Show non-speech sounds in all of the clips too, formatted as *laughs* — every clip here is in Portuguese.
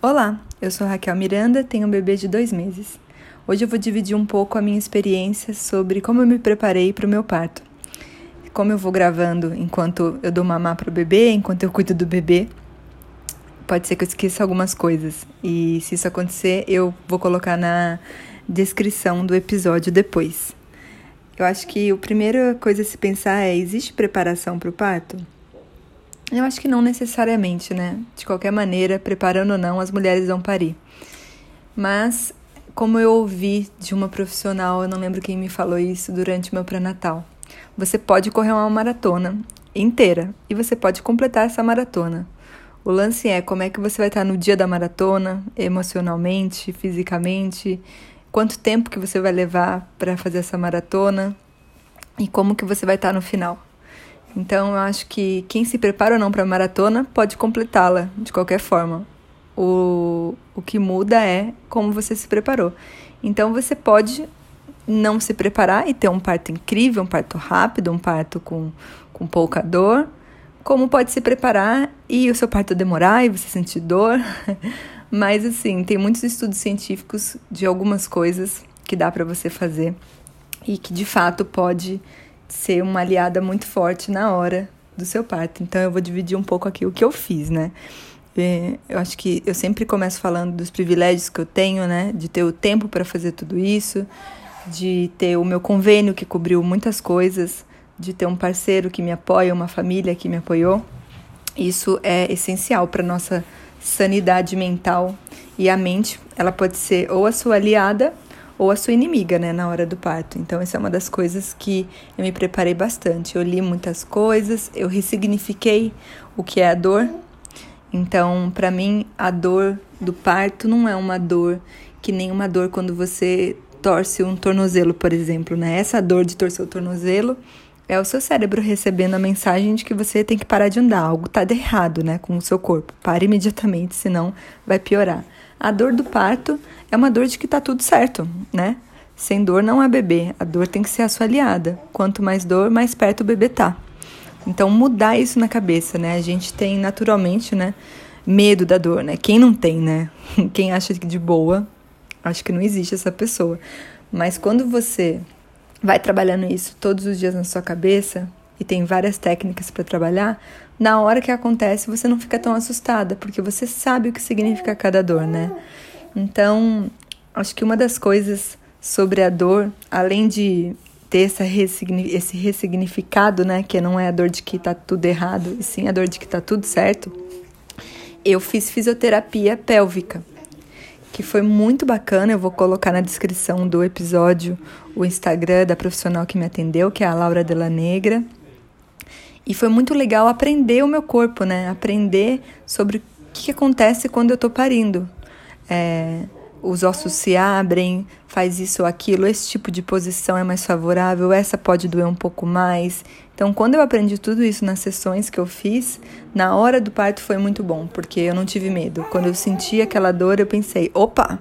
Olá, eu sou Raquel Miranda, tenho um bebê de dois meses. Hoje eu vou dividir um pouco a minha experiência sobre como eu me preparei para o meu parto. Como eu vou gravando enquanto eu dou mamar para o bebê, enquanto eu cuido do bebê, pode ser que eu esqueça algumas coisas. E se isso acontecer, eu vou colocar na descrição do episódio depois. Eu acho que a primeira coisa a se pensar é: existe preparação para o parto? Eu acho que não necessariamente, né? De qualquer maneira, preparando ou não, as mulheres vão parir. Mas, como eu ouvi de uma profissional, eu não lembro quem me falou isso durante meu pré-natal. Você pode correr uma maratona inteira e você pode completar essa maratona. O lance é como é que você vai estar no dia da maratona, emocionalmente, fisicamente, quanto tempo que você vai levar para fazer essa maratona e como que você vai estar no final. Então, eu acho que quem se prepara ou não para a maratona pode completá-la de qualquer forma. O, o que muda é como você se preparou. Então, você pode não se preparar e ter um parto incrível, um parto rápido, um parto com, com pouca dor, como pode se preparar e o seu parto demorar e você sentir dor. *laughs* Mas, assim, tem muitos estudos científicos de algumas coisas que dá para você fazer e que de fato pode ser uma aliada muito forte na hora do seu parto. Então eu vou dividir um pouco aqui o que eu fiz, né? Eu acho que eu sempre começo falando dos privilégios que eu tenho, né? De ter o tempo para fazer tudo isso, de ter o meu convênio que cobriu muitas coisas, de ter um parceiro que me apoia, uma família que me apoiou. Isso é essencial para nossa sanidade mental e a mente, ela pode ser ou a sua aliada ou a sua inimiga, né, na hora do parto. Então, essa é uma das coisas que eu me preparei bastante. Eu li muitas coisas, eu ressignifiquei o que é a dor. Então, para mim, a dor do parto não é uma dor que nem uma dor quando você torce um tornozelo, por exemplo, né? Essa dor de torcer o tornozelo é o seu cérebro recebendo a mensagem de que você tem que parar de andar, algo tá de errado, né, com o seu corpo. Pare imediatamente, senão vai piorar. A dor do parto é uma dor de que tá tudo certo, né? Sem dor não há bebê. A dor tem que ser a sua aliada. Quanto mais dor, mais perto o bebê tá. Então mudar isso na cabeça, né? A gente tem naturalmente, né, medo da dor, né? Quem não tem, né? *laughs* Quem acha que de boa, acho que não existe essa pessoa. Mas quando você vai trabalhando isso todos os dias na sua cabeça e tem várias técnicas para trabalhar, na hora que acontece você não fica tão assustada, porque você sabe o que significa cada dor, né? Então, acho que uma das coisas sobre a dor, além de ter essa ressigni esse ressignificado, né, que não é a dor de que tá tudo errado, e sim a dor de que tá tudo certo, eu fiz fisioterapia pélvica que foi muito bacana. Eu vou colocar na descrição do episódio o Instagram da profissional que me atendeu, que é a Laura Della Negra. E foi muito legal aprender o meu corpo, né? Aprender sobre o que acontece quando eu tô parindo. É, os ossos se abrem, faz isso ou aquilo, esse tipo de posição é mais favorável, essa pode doer um pouco mais. Então, quando eu aprendi tudo isso nas sessões que eu fiz, na hora do parto foi muito bom, porque eu não tive medo. Quando eu senti aquela dor, eu pensei: opa,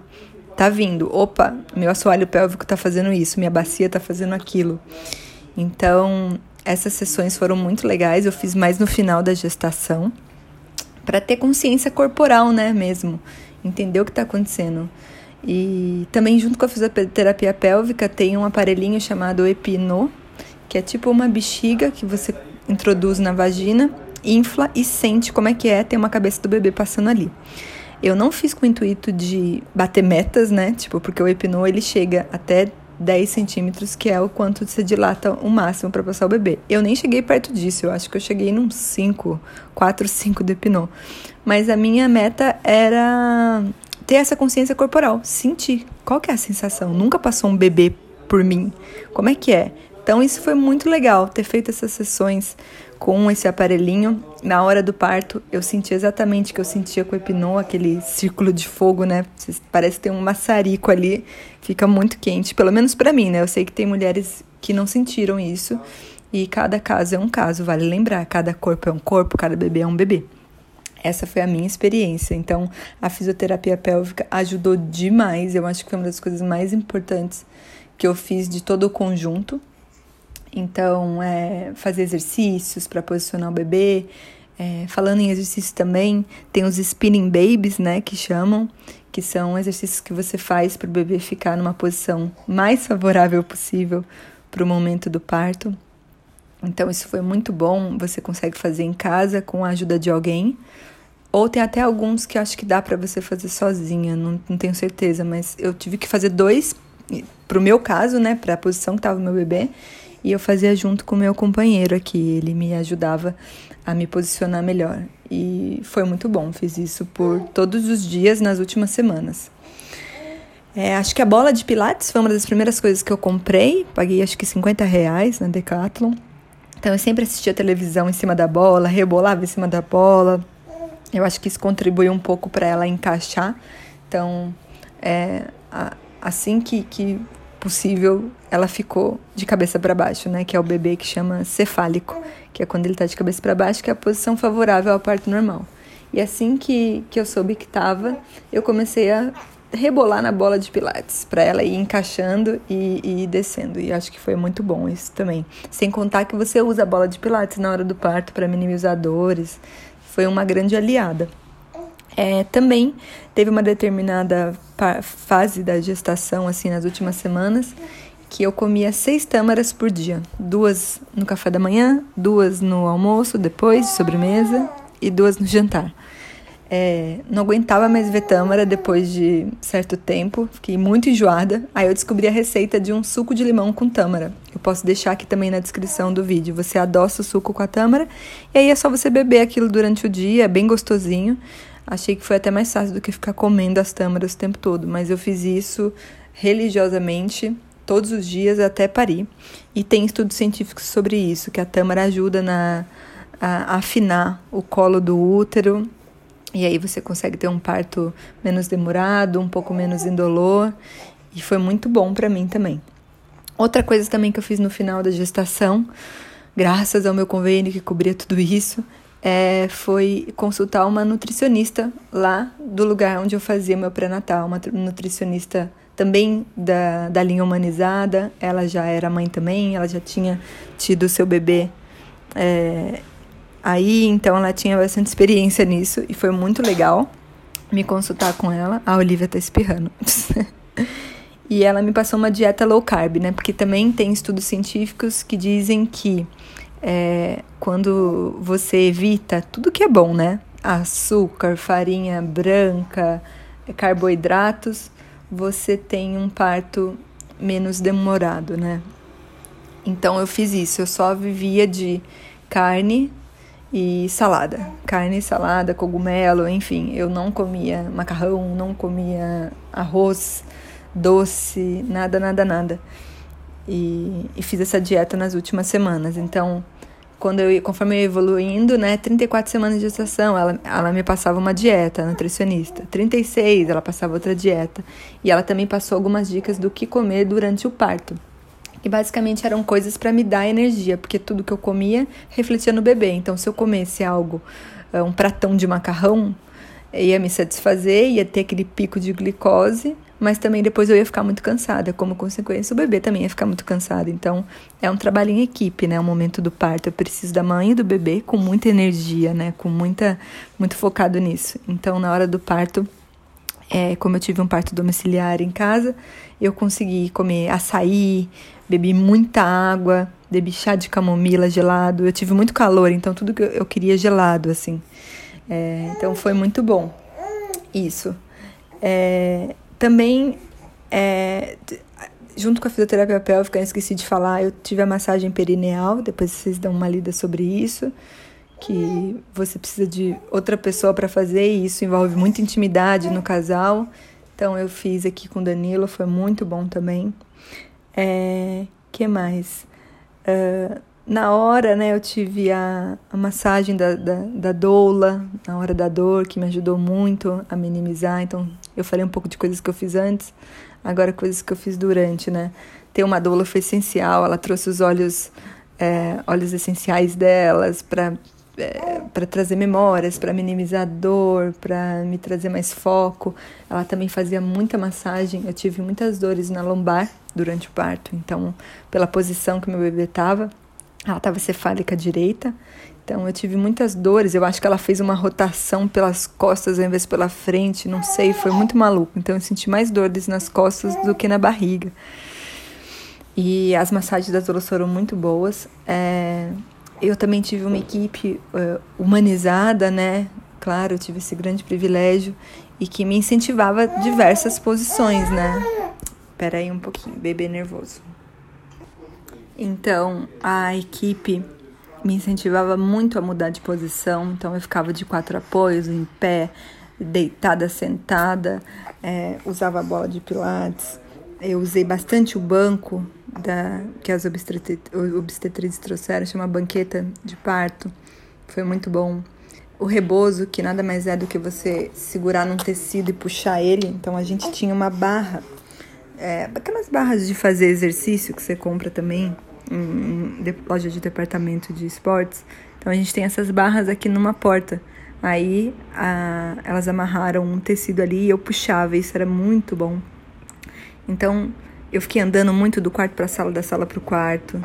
tá vindo, opa, meu assoalho pélvico tá fazendo isso, minha bacia tá fazendo aquilo. Então, essas sessões foram muito legais, eu fiz mais no final da gestação, para ter consciência corporal, né, mesmo entender o que está acontecendo. E também junto com a fisioterapia pélvica tem um aparelhinho chamado Epino, que é tipo uma bexiga que você introduz na vagina, infla e sente como é que é ter uma cabeça do bebê passando ali. Eu não fiz com o intuito de bater metas, né? Tipo, porque o Epino ele chega até 10 centímetros, que é o quanto você dilata o máximo para passar o bebê. Eu nem cheguei perto disso, eu acho que eu cheguei num 5, 4, 5 do Epinô. Mas a minha meta era ter essa consciência corporal, sentir qual que é a sensação. Nunca passou um bebê por mim. Como é que é? Então isso foi muito legal ter feito essas sessões com esse aparelhinho. Na hora do parto, eu senti exatamente o que eu sentia com o Epinô, aquele círculo de fogo, né? Parece ter um maçarico ali, fica muito quente, pelo menos para mim, né? Eu sei que tem mulheres que não sentiram isso e cada caso é um caso, vale lembrar, cada corpo é um corpo, cada bebê é um bebê. Essa foi a minha experiência. Então, a fisioterapia pélvica ajudou demais. Eu acho que foi uma das coisas mais importantes que eu fiz de todo o conjunto então, é, fazer exercícios para posicionar o bebê, É, falando em exercício também, tem os spinning babies, né, que chamam, que são exercícios que você faz para o bebê ficar numa posição mais favorável possível para o momento do parto. Então, isso foi muito bom. Você consegue fazer em casa com a ajuda de alguém. Ou tem até alguns que acho que dá para você fazer sozinha, não, não tenho certeza, mas eu tive que fazer dois, pro meu caso, né, para a posição que estava o meu bebê, e eu fazia junto com meu companheiro aqui, ele me ajudava a me posicionar melhor. E foi muito bom, fiz isso por todos os dias nas últimas semanas. É, acho que a bola de pilates foi uma das primeiras coisas que eu comprei, paguei acho que 50 reais na Decathlon. Então eu sempre assistia televisão em cima da bola, rebolava em cima da bola. Eu acho que isso contribuiu um pouco para ela encaixar. Então, é, assim que, que possível, ela ficou de cabeça para baixo, né? Que é o bebê que chama cefálico, que é quando ele está de cabeça para baixo, que é a posição favorável ao parto normal. E assim que, que eu soube que estava, eu comecei a rebolar na bola de pilates, para ela ir encaixando e, e ir descendo. E acho que foi muito bom isso também. Sem contar que você usa a bola de pilates na hora do parto para minimizar dores. Foi uma grande aliada. É, também teve uma determinada fase da gestação, assim, nas últimas semanas, que eu comia seis tâmaras por dia. Duas no café da manhã, duas no almoço, depois de sobremesa, e duas no jantar. É, não aguentava mais ver tâmara depois de certo tempo, fiquei muito enjoada. Aí eu descobri a receita de um suco de limão com tâmara. Eu posso deixar aqui também na descrição do vídeo. Você adoça o suco com a tâmara e aí é só você beber aquilo durante o dia, é bem gostosinho. Achei que foi até mais fácil do que ficar comendo as tâmaras o tempo todo, mas eu fiz isso religiosamente todos os dias até parir. E tem estudos científicos sobre isso, que a tâmara ajuda na, a, a afinar o colo do útero e aí você consegue ter um parto menos demorado, um pouco menos indolor. E foi muito bom para mim também. Outra coisa também que eu fiz no final da gestação, graças ao meu convênio que cobria tudo isso, é, foi consultar uma nutricionista lá do lugar onde eu fazia meu pré-natal, uma nutricionista também da, da linha humanizada. Ela já era mãe também, ela já tinha tido seu bebê é, Aí, então, ela tinha bastante experiência nisso e foi muito legal me consultar com ela. A Olivia tá espirrando. *laughs* e ela me passou uma dieta low carb, né? Porque também tem estudos científicos que dizem que é, quando você evita tudo que é bom, né? Açúcar, farinha branca, carboidratos, você tem um parto menos demorado, né? Então eu fiz isso, eu só vivia de carne, e salada, carne, salada, cogumelo, enfim, eu não comia macarrão, não comia arroz, doce, nada, nada, nada. E, e fiz essa dieta nas últimas semanas. Então, quando eu, conforme eu evoluindo, né, 34 semanas de gestação, ela, ela me passava uma dieta, nutricionista. 36, ela passava outra dieta. E ela também passou algumas dicas do que comer durante o parto. E basicamente eram coisas para me dar energia, porque tudo que eu comia refletia no bebê. Então, se eu comesse algo, eh, um pratão de macarrão, ia me satisfazer, ia ter aquele pico de glicose, mas também depois eu ia ficar muito cansada. Como consequência, o bebê também ia ficar muito cansado. Então, é um trabalho em equipe, né? O momento do parto. Eu preciso da mãe e do bebê com muita energia, né? Com muita, muito focado nisso. Então, na hora do parto, é, como eu tive um parto domiciliar em casa, eu consegui comer açaí, bebi muita água, bebi chá de camomila gelado. Eu tive muito calor, então tudo que eu queria gelado, assim. É, então foi muito bom. Isso. É, também, é, junto com a fisioterapia pélvica, eu esqueci de falar, eu tive a massagem perineal, depois vocês dão uma lida sobre isso, que você precisa de outra pessoa para fazer, e isso envolve muita intimidade no casal. Então eu fiz aqui com o Danilo, foi muito bom também. É, que mais? Uh, na hora, né, eu tive a, a massagem da, da, da, doula, na hora da dor, que me ajudou muito a minimizar. Então, eu falei um pouco de coisas que eu fiz antes, agora coisas que eu fiz durante, né? Ter uma doula foi essencial, ela trouxe os óleos, é, óleos essenciais delas para é, para trazer memórias, para minimizar a dor, para me trazer mais foco. Ela também fazia muita massagem. Eu tive muitas dores na lombar durante o parto, então, pela posição que meu bebê estava, ela estava cefálica direita. Então eu tive muitas dores. Eu acho que ela fez uma rotação pelas costas ao invés pela frente. Não sei, foi muito maluco. Então eu senti mais dores nas costas do que na barriga. E as massagens das doulas foram muito boas. É, eu também tive uma equipe uh, humanizada, né? Claro, eu tive esse grande privilégio e que me incentivava diversas posições, né? Pera aí um pouquinho, bebê nervoso. Então, a equipe me incentivava muito a mudar de posição, então eu ficava de quatro apoios, em pé, deitada, sentada, é, usava a bola de pilates, eu usei bastante o banco da, que as obstetrizes trouxeram, chama banqueta de parto, foi muito bom. O rebozo, que nada mais é do que você segurar num tecido e puxar ele, então a gente tinha uma barra, é, aquelas barras de fazer exercício que você compra também, em, loja de departamento de esportes. Então a gente tem essas barras aqui numa porta. Aí a, elas amarraram um tecido ali e eu puxava, isso era muito bom. Então eu fiquei andando muito do quarto para a sala, da sala para o quarto.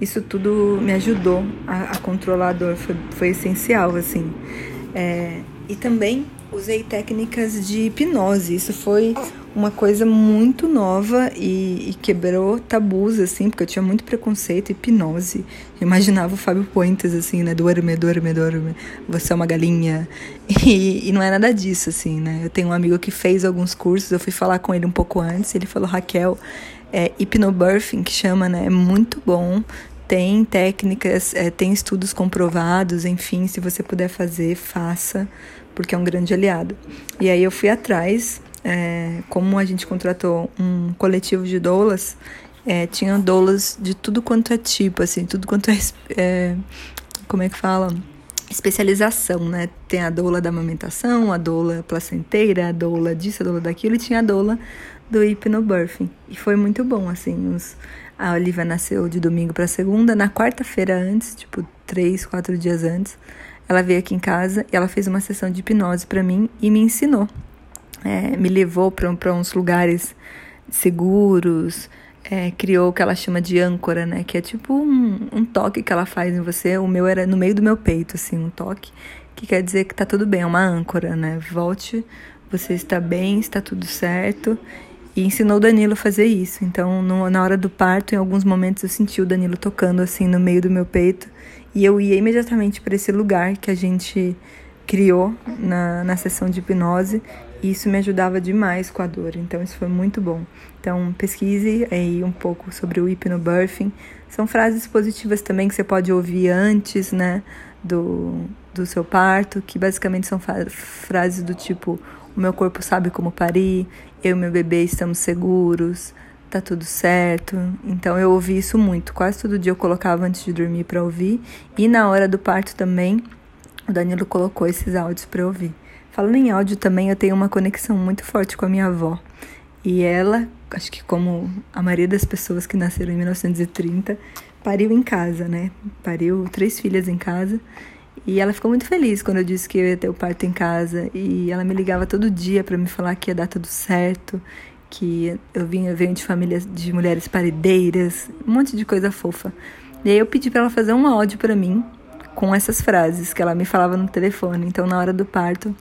Isso tudo me ajudou a, a controlar a dor, foi, foi essencial, assim. É, e também usei técnicas de hipnose. Isso foi uma coisa muito nova e, e, quebrou tabus, assim, porque eu tinha muito preconceito, hipnose. Eu imaginava o Fábio Puentes, assim, né? Dorme, dorme, dorme. Você é uma galinha. E, e, não é nada disso, assim, né? Eu tenho um amigo que fez alguns cursos, eu fui falar com ele um pouco antes, ele falou, Raquel, é hipnobirthing, que chama, né? É muito bom. Tem técnicas, é, tem estudos comprovados, enfim, se você puder fazer, faça porque é um grande aliado. E aí eu fui atrás, é, como a gente contratou um coletivo de doulas, é, tinha doulas de tudo quanto é tipo, assim, tudo quanto é, é como é que fala? especialização, né? Tem a doula da amamentação, a doula placenteira, a doula disso, a doula daquilo, e tinha a doula do hipnobirthing. E foi muito bom, assim, os, a Olivia nasceu de domingo para segunda, na quarta-feira antes, tipo, três, quatro dias antes, ela veio aqui em casa e ela fez uma sessão de hipnose para mim e me ensinou. É, me levou para uns lugares seguros, é, criou o que ela chama de âncora, né? Que é tipo um, um, toque que ela faz em você. O meu era no meio do meu peito, assim, um toque, que quer dizer que tá tudo bem, é uma âncora, né? Volte, você está bem, está tudo certo. E ensinou o Danilo a fazer isso. Então, no, na hora do parto, em alguns momentos eu senti o Danilo tocando assim no meio do meu peito e eu ia imediatamente para esse lugar que a gente criou na, na sessão de hipnose e isso me ajudava demais com a dor. Então isso foi muito bom. Então pesquise aí um pouco sobre o hipnobirthing. São frases positivas também que você pode ouvir antes, né, do, do seu parto, que basicamente são frases do tipo: o meu corpo sabe como parir, eu e meu bebê estamos seguros, tá tudo certo. Então eu ouvi isso muito. Quase todo dia eu colocava antes de dormir para ouvir. E na hora do parto também, o Danilo colocou esses áudios para ouvir. Falando em áudio também, eu tenho uma conexão muito forte com a minha avó. E ela, acho que como a maioria das pessoas que nasceram em 1930, pariu em casa, né? Pariu três filhas em casa. E ela ficou muito feliz quando eu disse que eu ia ter o parto em casa. E ela me ligava todo dia para me falar que ia dar tudo certo, que eu vinha venho de famílias de mulheres paredeiras, um monte de coisa fofa. E aí eu pedi para ela fazer um áudio para mim com essas frases que ela me falava no telefone. Então na hora do parto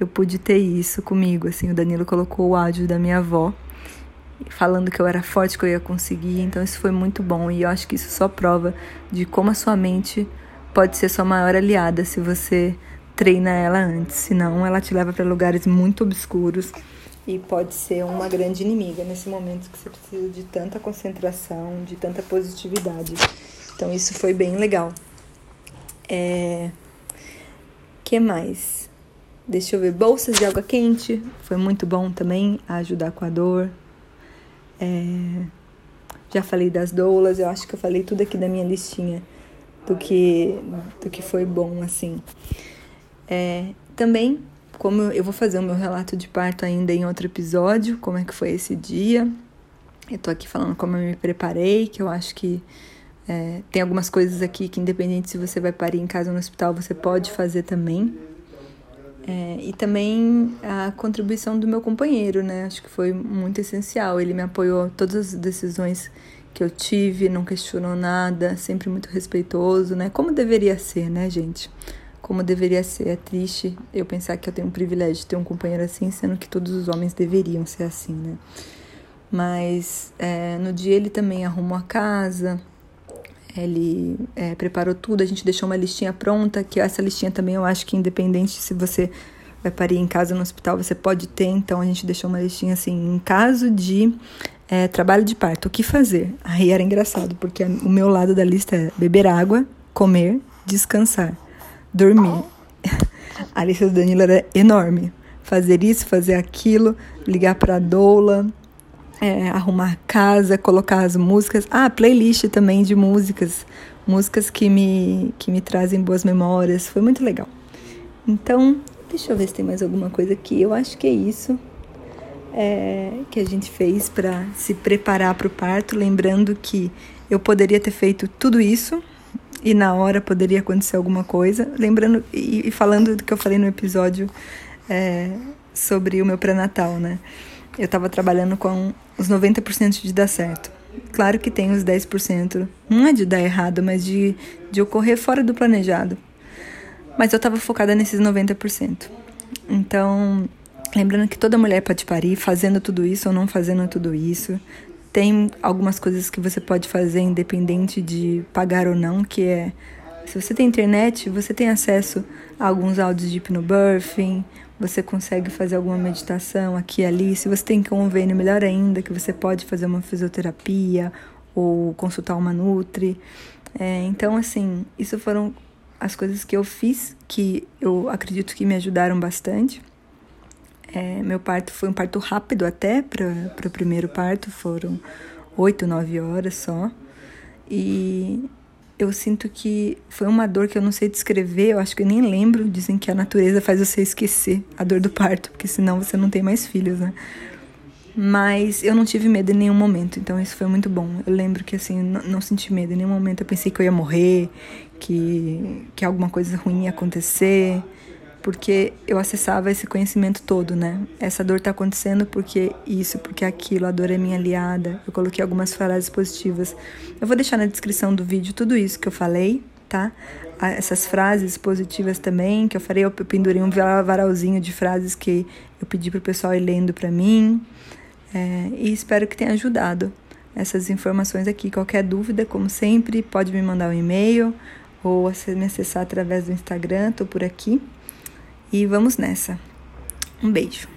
eu pude ter isso comigo, assim, o Danilo colocou o áudio da minha avó falando que eu era forte, que eu ia conseguir. Então isso foi muito bom e eu acho que isso só prova de como a sua mente pode ser sua maior aliada se você treina ela antes, senão ela te leva para lugares muito obscuros e pode ser uma grande inimiga nesse momento que você precisa de tanta concentração, de tanta positividade. Então isso foi bem legal. É... que mais? Deixa eu ver. Bolsas de água quente foi muito bom também ajudar com a dor. É... Já falei das doulas, eu acho que eu falei tudo aqui da minha listinha do que do que foi bom assim. É... Também como eu vou fazer o meu relato de parto ainda em outro episódio, como é que foi esse dia. Eu tô aqui falando como eu me preparei, que eu acho que é, tem algumas coisas aqui que, independente se você vai parir em casa ou no hospital, você pode fazer também. É, e também a contribuição do meu companheiro, né? Acho que foi muito essencial. Ele me apoiou todas as decisões que eu tive, não questionou nada, sempre muito respeitoso, né? Como deveria ser, né, gente? Como deveria ser. É triste eu pensar que eu tenho um privilégio de ter um companheiro assim, sendo que todos os homens deveriam ser assim, né? Mas é, no dia ele também arrumou a casa, ele é, preparou tudo, a gente deixou uma listinha pronta, que essa listinha também eu acho que independente se você vai parir em casa no hospital, você pode ter, então a gente deixou uma listinha assim, em caso de é, trabalho de parto, o que fazer? Aí era engraçado, porque o meu lado da lista é beber água, comer, descansar, dormir. *laughs* A lista do Danilo era enorme. Fazer isso, fazer aquilo, ligar para doula, é, arrumar casa, colocar as músicas. Ah, playlist também de músicas. Músicas que me, que me trazem boas memórias. Foi muito legal. Então, deixa eu ver se tem mais alguma coisa aqui. Eu acho que é isso é, que a gente fez para se preparar para o parto. Lembrando que eu poderia ter feito tudo isso e na hora poderia acontecer alguma coisa. Lembrando e, e falando do que eu falei no episódio é, sobre o meu pré-natal, né? Eu estava trabalhando com os 90% de dar certo. Claro que tem os 10%, não é de dar errado, mas de, de ocorrer fora do planejado. Mas eu estava focada nesses 90%. Então, lembrando que toda mulher pode parir fazendo tudo isso ou não fazendo tudo isso. Tem algumas coisas que você pode fazer independente de pagar ou não, que é se você tem internet, você tem acesso a alguns áudios de hipnobirthing, você consegue fazer alguma meditação aqui e ali. Se você tem convênio, melhor ainda, que você pode fazer uma fisioterapia ou consultar uma Nutri. É, então, assim, isso foram as coisas que eu fiz que eu acredito que me ajudaram bastante. É, meu parto foi um parto rápido até para o primeiro parto, foram oito, nove horas só. E eu sinto que foi uma dor que eu não sei descrever, eu acho que eu nem lembro. Dizem que a natureza faz você esquecer a dor do parto, porque senão você não tem mais filhos, né? Mas eu não tive medo em nenhum momento, então isso foi muito bom. Eu lembro que assim, não, não senti medo em nenhum momento. Eu pensei que eu ia morrer, que, que alguma coisa ruim ia acontecer porque eu acessava esse conhecimento todo, né? Essa dor tá acontecendo porque isso, porque aquilo, a dor é minha aliada. Eu coloquei algumas frases positivas. Eu vou deixar na descrição do vídeo tudo isso que eu falei, tá? Essas frases positivas também que eu falei, eu pendurei um varalzinho de frases que eu pedi pro pessoal ir lendo para mim. É, e espero que tenha ajudado essas informações aqui. Qualquer dúvida, como sempre, pode me mandar um e-mail ou me acessar através do Instagram, tô por aqui. E vamos nessa. Um beijo.